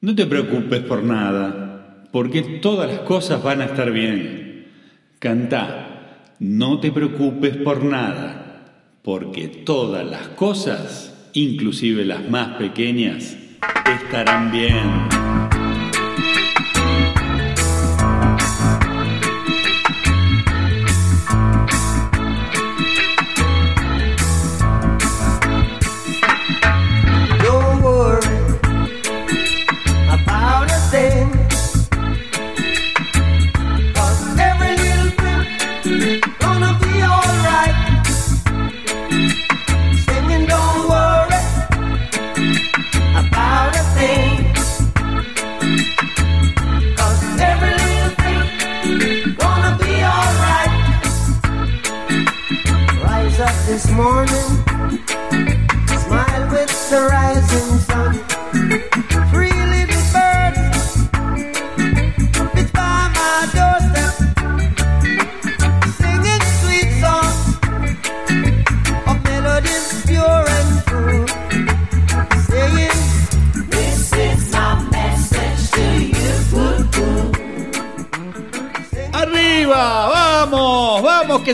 No te preocupes por nada, porque todas las cosas van a estar bien. Canta, no te preocupes por nada, porque todas las cosas, inclusive las más pequeñas, estarán bien.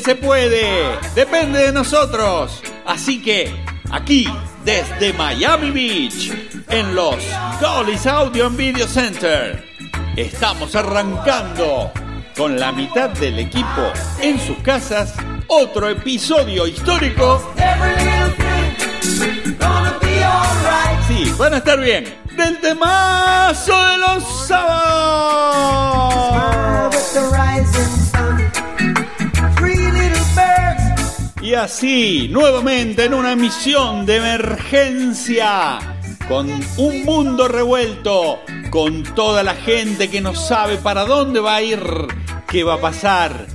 Se puede. Depende de nosotros. Así que aquí, desde Miami Beach, en los Gollies Audio and Video Center, estamos arrancando con la mitad del equipo en sus casas otro episodio histórico. Sí, van a estar bien. Del temazo de los sábados. Y así, nuevamente en una emisión de emergencia, con un mundo revuelto, con toda la gente que no sabe para dónde va a ir, qué va a pasar.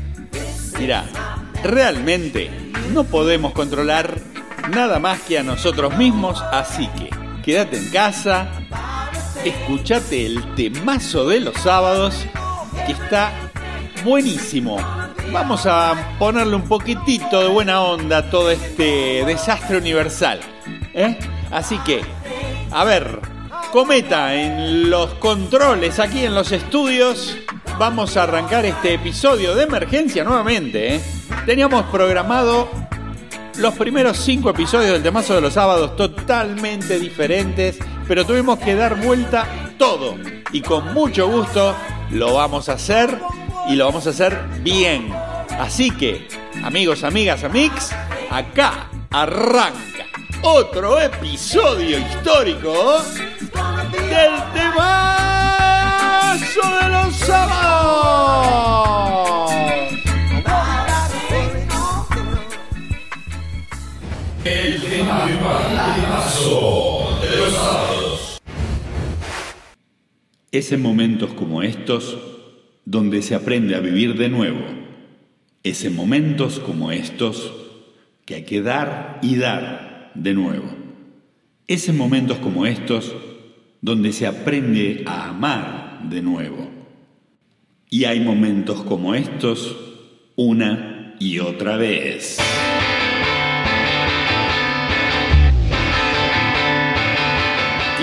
Mira, realmente no podemos controlar nada más que a nosotros mismos, así que quédate en casa, escúchate el temazo de los sábados, que está buenísimo vamos a ponerle un poquitito de buena onda a todo este desastre universal. ¿eh? Así que, a ver, cometa en los controles aquí en los estudios. Vamos a arrancar este episodio de emergencia nuevamente. ¿eh? Teníamos programado los primeros cinco episodios del temazo de los sábados totalmente diferentes, pero tuvimos que dar vuelta todo. Y con mucho gusto lo vamos a hacer y lo vamos a hacer bien. Así que, amigos, amigas, amix, acá arranca otro episodio histórico del temazo de los sábados. El temazo de los sábados. Es en momentos como estos donde se aprende a vivir de nuevo. Es en momentos como estos que hay que dar y dar de nuevo. Es en momentos como estos donde se aprende a amar de nuevo. Y hay momentos como estos una y otra vez.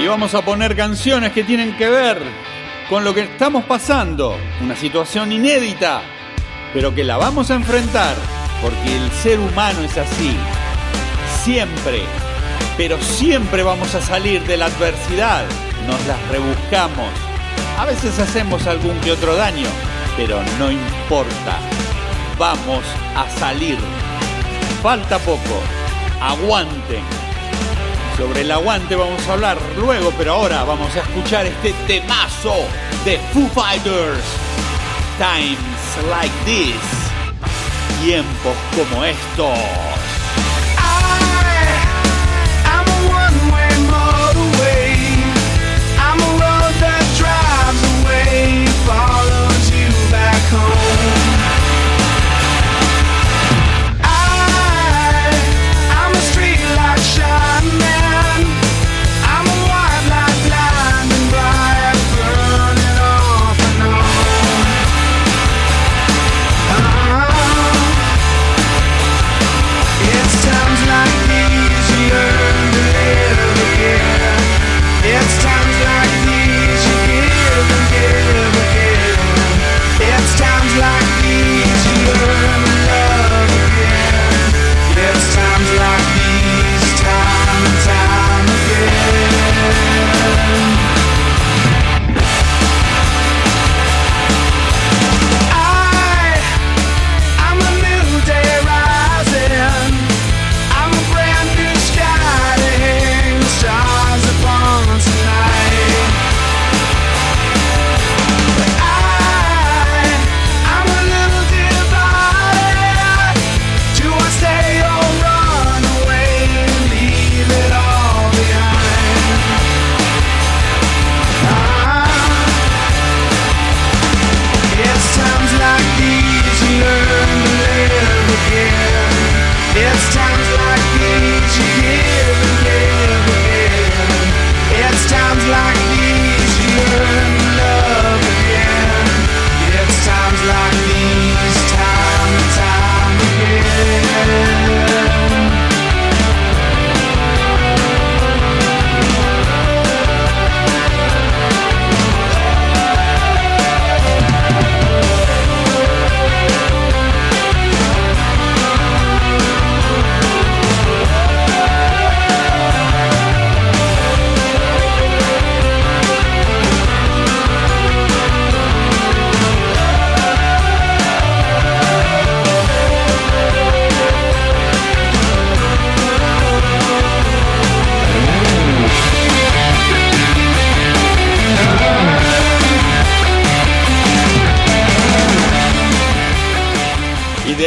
Y vamos a poner canciones que tienen que ver con lo que estamos pasando, una situación inédita, pero que la vamos a enfrentar, porque el ser humano es así, siempre, pero siempre vamos a salir de la adversidad, nos las rebuscamos, a veces hacemos algún que otro daño, pero no importa, vamos a salir, falta poco, aguanten. Sobre el aguante vamos a hablar luego, pero ahora vamos a escuchar este temazo de Foo Fighters. Times like this. Tiempos como estos.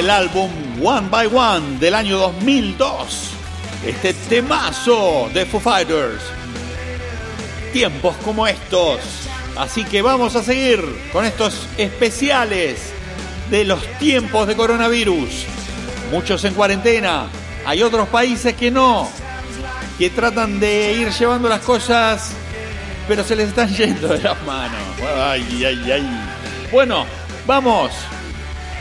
Álbum One by One del año 2002. Este temazo de Foo Fighters. Tiempos como estos. Así que vamos a seguir con estos especiales de los tiempos de coronavirus. Muchos en cuarentena. Hay otros países que no. Que tratan de ir llevando las cosas, pero se les están yendo de las manos. Ay, ay, ay. Bueno, vamos.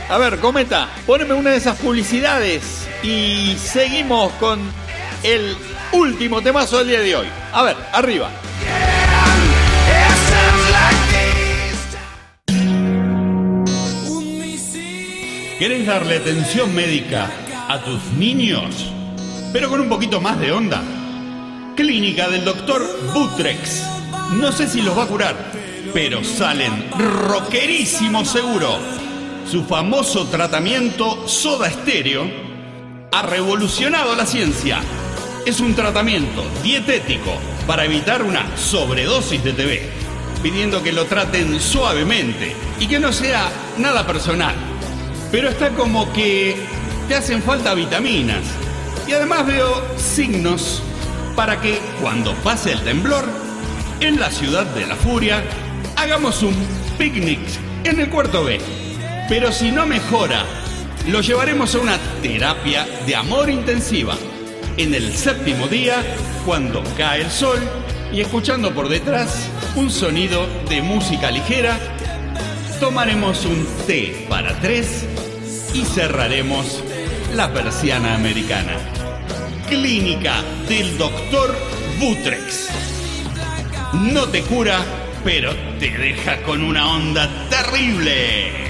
A ver, Cometa, poneme una de esas publicidades y seguimos con el último temazo del día de hoy. A ver, arriba. ¿Querés darle atención médica a tus niños? Pero con un poquito más de onda. Clínica del doctor Butrex. No sé si los va a curar, pero salen rockerísimo seguro. Su famoso tratamiento soda estéreo ha revolucionado la ciencia. Es un tratamiento dietético para evitar una sobredosis de TV, pidiendo que lo traten suavemente y que no sea nada personal. Pero está como que te hacen falta vitaminas. Y además veo signos para que cuando pase el temblor, en la ciudad de la furia, hagamos un picnic en el cuarto B. Pero si no mejora, lo llevaremos a una terapia de amor intensiva. En el séptimo día, cuando cae el sol y escuchando por detrás un sonido de música ligera, tomaremos un té para tres y cerraremos la persiana americana. Clínica del doctor Butrex. No te cura, pero te deja con una onda terrible.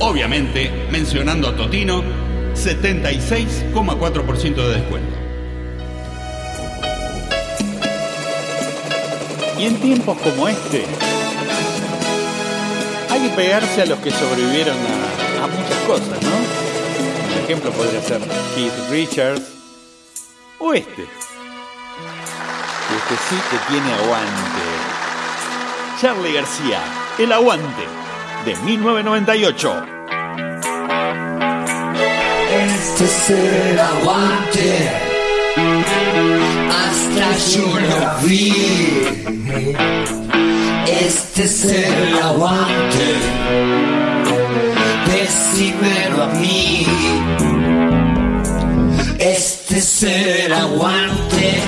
Obviamente, mencionando a Totino, 76,4% de descuento. Y en tiempos como este, hay que pegarse a los que sobrevivieron a, muchas cosas, ¿no? Por ejemplo, podría ser Keith Richards o este. Este sí que tiene aguante. Charlie García, El Aguante, de 1998. Este hasta yo lo vi. Este es el aguante, decímelo a mí. Este es el aguante,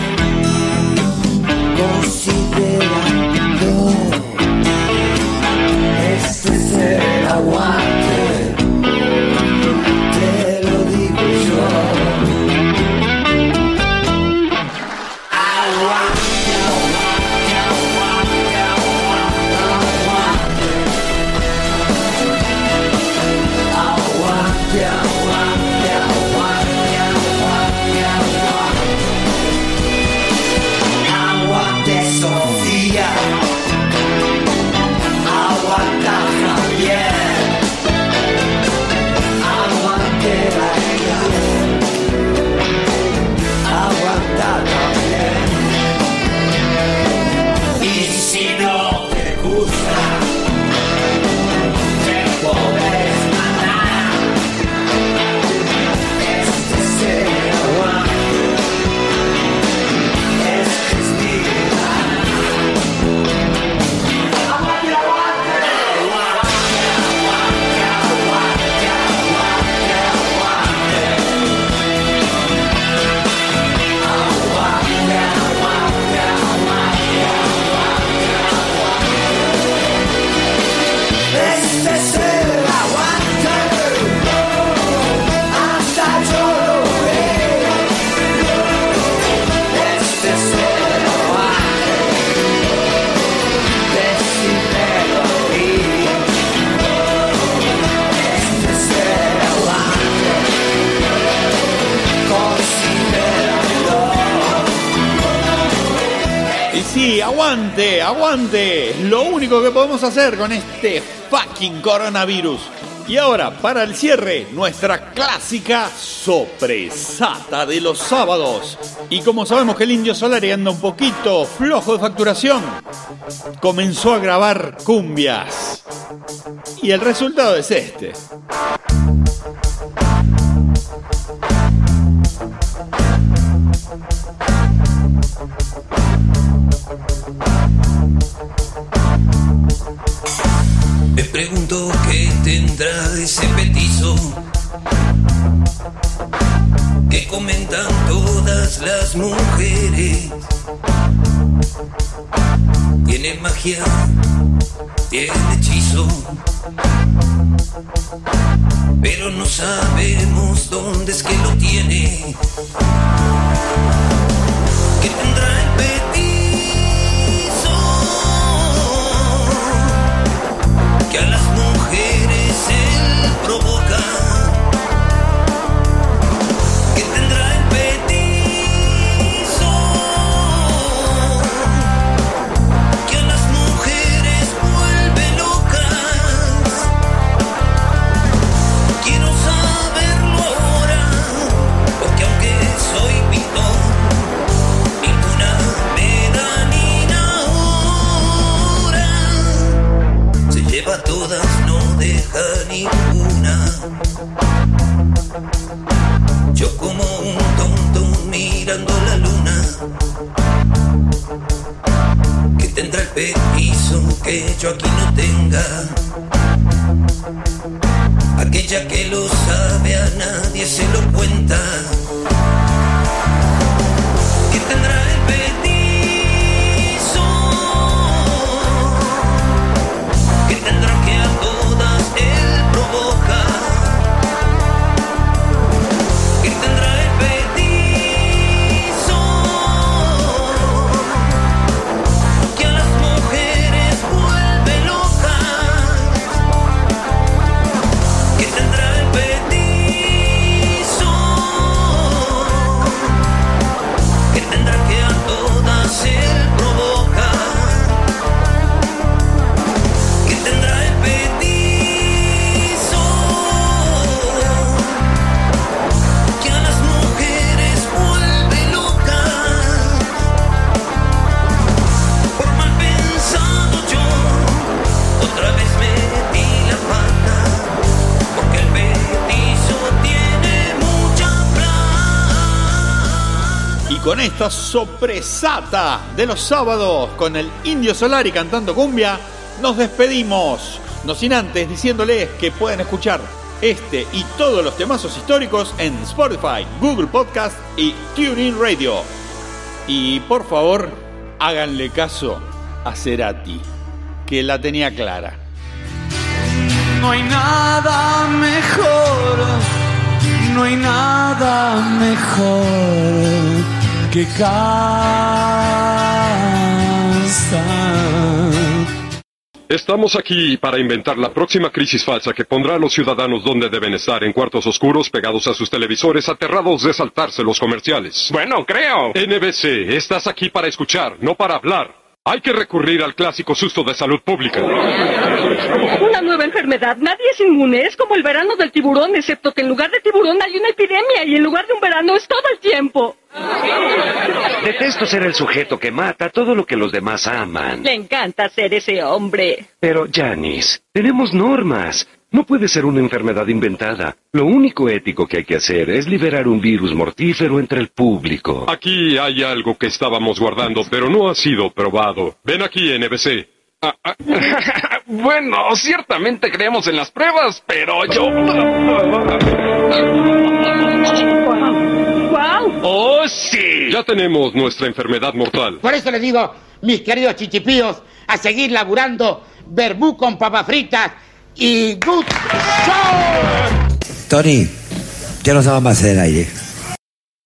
aguante, aguante. Lo único que podemos hacer con este fucking coronavirus. Y ahora, para el cierre, nuestra clásica sorpresata de los sábados. Y como sabemos que el Indio Solari anda un poquito flojo de facturación, comenzó a grabar cumbias. Y el resultado es este. Qué tendrá ese petizo que comentan todas las mujeres. Tiene magia, tiene hechizo, pero no sabemos dónde es que lo tiene. ¿Qué tendrá Yo como un tonto mirando la luna, que tendrá el petizo que yo aquí no tenga. Aquella que lo sabe a nadie se lo cuenta. Que tendrá el petizo que tendrá esta sorpresata de los sábados con el Indio Solari cantando cumbia, nos despedimos. No sin antes diciéndoles que pueden escuchar este y todos los temazos históricos en Spotify, Google Podcast y TuneIn Radio. Y por favor, háganle caso a Cerati, que la tenía clara. No hay nada mejor, no hay nada mejor que casa. Estamos aquí para inventar la próxima crisis falsa que pondrá a los ciudadanos donde deben estar, en cuartos oscuros, pegados a sus televisores, aterrados de saltarse los comerciales. Bueno, creo. NBC, estás aquí para escuchar, no para hablar. Hay que recurrir al clásico susto de salud pública. Una nueva enfermedad. Nadie es inmune. Es como el verano del tiburón, excepto que en lugar de tiburón hay una epidemia y en lugar de un verano es todo el tiempo. Detesto ser el sujeto que mata todo lo que los demás aman. Le encanta ser ese hombre. Pero, Janice, tenemos normas. No puede ser una enfermedad inventada. Lo único ético que hay que hacer es liberar un virus mortífero entre el público. Aquí hay algo que estábamos guardando, pero no ha sido probado. Ven aquí, NBC. Ah, ah. bueno, ciertamente creemos en las pruebas, pero yo... ¡Wow! ¡Oh, sí! Ya tenemos nuestra enfermedad mortal. Por eso les digo, mis queridos chichipíos, a seguir laburando, verbú con papas fritas y good show. Tony, ya nos daba más en el aire.